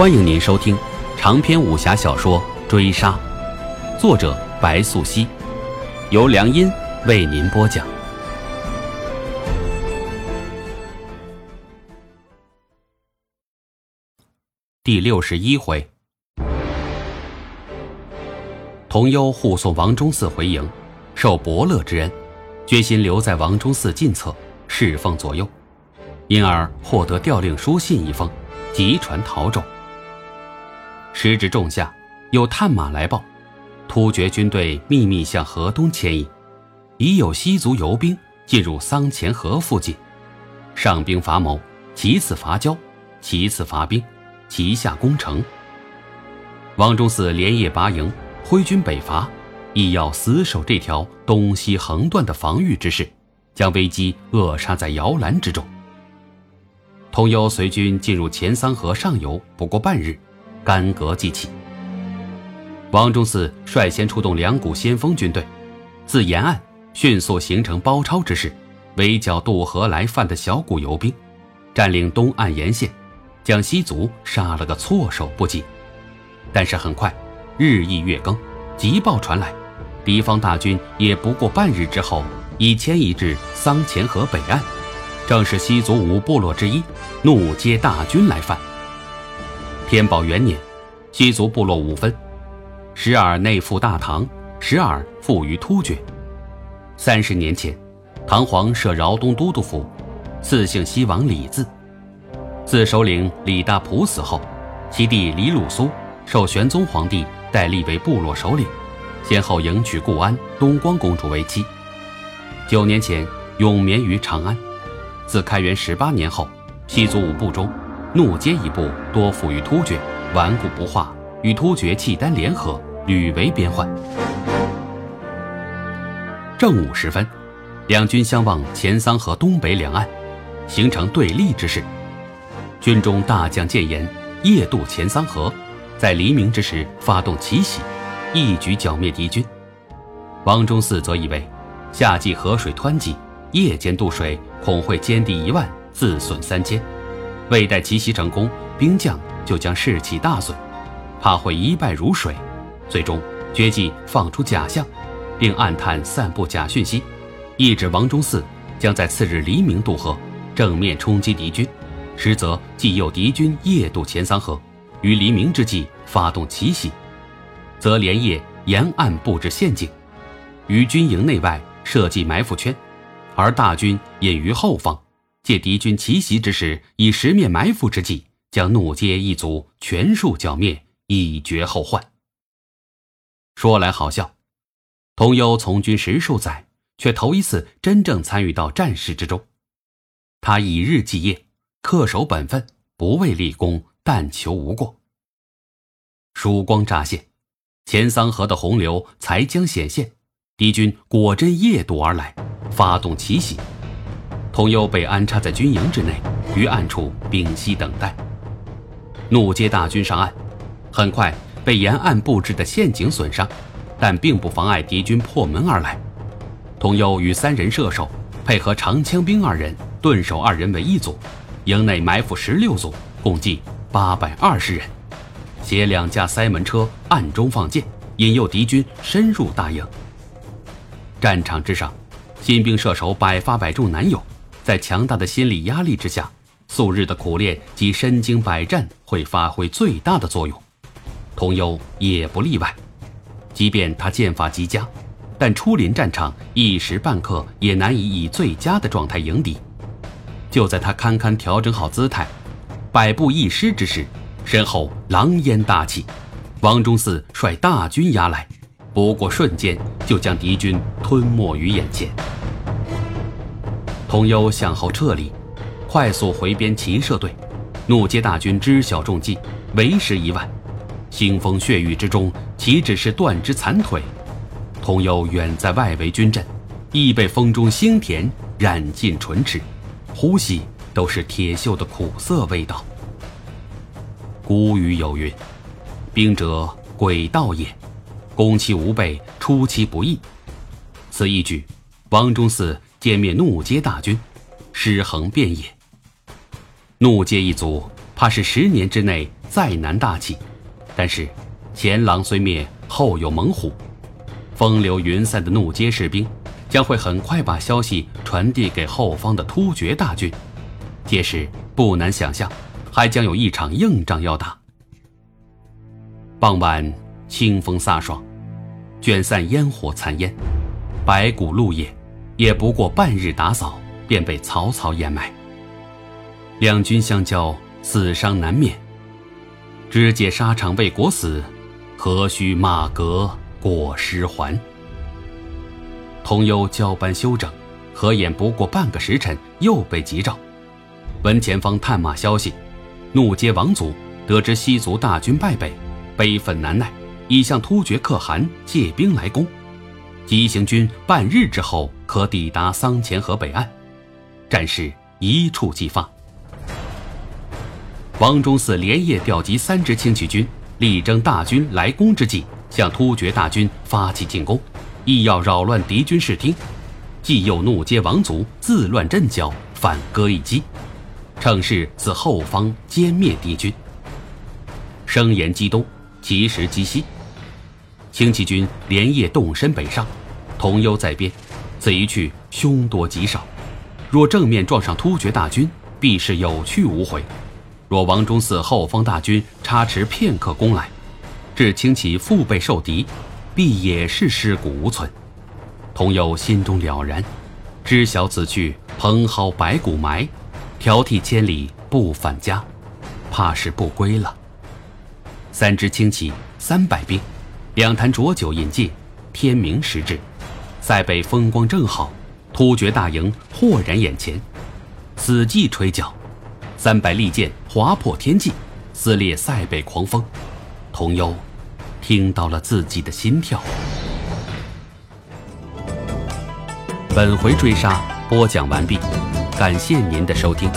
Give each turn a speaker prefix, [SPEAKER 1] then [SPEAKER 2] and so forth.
[SPEAKER 1] 欢迎您收听长篇武侠小说《追杀》，作者白素熙，由良音为您播讲。第六十一回，童幽护送王忠嗣回营，受伯乐之恩，决心留在王忠嗣近侧侍奉左右，因而获得调令书信一封，急传陶州。时值仲夏，有探马来报，突厥军队秘密向河东迁移，已有西族游兵进入桑乾河附近，上兵伐谋，其次伐交，其次伐兵，其下攻城。王忠嗣连夜拔营，挥军北伐，亦要死守这条东西横断的防御之势，将危机扼杀在摇篮之中。通幽随军进入钱桑河上游，不过半日。干戈即起。王忠嗣率先出动两股先锋军队，自沿岸迅速形成包抄之势，围剿渡河来犯的小股游兵，占领东岸沿线，将西族杀了个措手不及。但是很快，日益月更，急报传来，敌方大军也不过半日之后已迁移至桑乾河北岸，正是西族五部落之一怒接大军来犯。天宝元年，西族部落五分，时而内附大唐，时而附于突厥。三十年前，唐皇设饶东都督府，赐姓西王李字。自首领李大普死后，其弟李鲁苏受玄宗皇帝代立为部落首领，先后迎娶固安东光公主为妻。九年前，永眠于长安。自开元十八年后，西族五部中。怒接一部多附于突厥，顽固不化，与突厥契丹联合，屡为边患。正午时分，两军相望钱桑河东北两岸，形成对立之势。军中大将建言夜渡钱桑河，在黎明之时发动奇袭，一举剿灭敌军。王忠嗣则以为，夏季河水湍急，夜间渡水恐会歼敌一万，自损三千。未待奇袭成功，兵将就将士气大损，怕会一败如水。最终决计放出假象，并暗探散布假讯息，意指王忠嗣将在次日黎明渡河，正面冲击敌军。实则既诱敌军夜渡钱桑河，于黎明之际发动奇袭，则连夜沿岸布置陷阱，于军营内外设计埋伏圈，而大军隐于后方。借敌军奇袭之时，以十面埋伏之计，将怒接一族全数剿灭，以绝后患。说来好笑，童幽从军十数载，却头一次真正参与到战事之中。他以日继夜，恪守本分，不为立功，但求无过。曙光乍现，钱桑河的洪流才将显现，敌军果真夜渡而来，发动奇袭。童优被安插在军营之内，于暗处屏息等待。怒接大军上岸，很快被沿岸布置的陷阱损伤，但并不妨碍敌军破门而来。童优与三人射手配合长枪兵二人、盾手二人为一组，营内埋伏十六组，共计八百二十人，携两架塞门车暗中放箭，引诱敌军深入大营。战场之上，新兵射手百发百中难有。在强大的心理压力之下，素日的苦练及身经百战会发挥最大的作用。童幽也不例外，即便他剑法极佳，但初临战场一时半刻也难以以最佳的状态迎敌。就在他堪堪调整好姿态，百步一失之时，身后狼烟大起，王忠嗣率大军压来，不过瞬间就将敌军吞没于眼前。童幽向后撤离，快速回边骑射队，怒接大军知晓中计，为时已晚。腥风血雨之中，岂止是断肢残腿？童幽远在外围军阵，亦被风中腥甜染尽唇齿，呼吸都是铁锈的苦涩味道。古语有云：“兵者，诡道也，攻其无备，出其不意。”此一举，王忠嗣。歼灭怒街大军，尸横遍野。怒街一族怕是十年之内再难大起，但是前狼虽灭，后有猛虎。风流云散的怒街士兵，将会很快把消息传递给后方的突厥大军。届时不难想象，还将有一场硬仗要打。傍晚，清风飒爽，卷散烟火残烟，白骨露野，也不过半日打扫，便被草草掩埋。两军相交，死伤难免。只解沙场为国死，何须马革裹尸还？同忧交班休整，合眼不过半个时辰，又被急召。闻前方探马消息，怒接王祖得知西族大军败北，悲愤难耐，已向突厥可汗借兵来攻。急行军半日之后可抵达桑乾河北岸，战事一触即发。王忠嗣连夜调集三支轻骑军，力争大军来攻之际，向突厥大军发起进攻，意要扰乱敌军视听，既又怒揭王族自乱阵脚，反戈一击，乘势自后方歼灭敌军。声言击东，其实击西。轻骑军连夜动身北上，同忧在边，此一去凶多吉少，若正面撞上突厥大军，必是有去无回。若王忠嗣后方大军差迟片刻攻来，至轻骑腹背受敌，必也是尸骨无存。同友心中了然，知晓此去蓬蒿白骨埋，迢迢千里不返家，怕是不归了。三支轻骑，三百兵，两坛浊酒饮尽，天明时至，塞北风光正好，突厥大营豁然眼前，死寂吹角。三百利剑划破天际，撕裂塞北狂风。童忧听到了自己的心跳。本回追杀播讲完毕，感谢您的收听。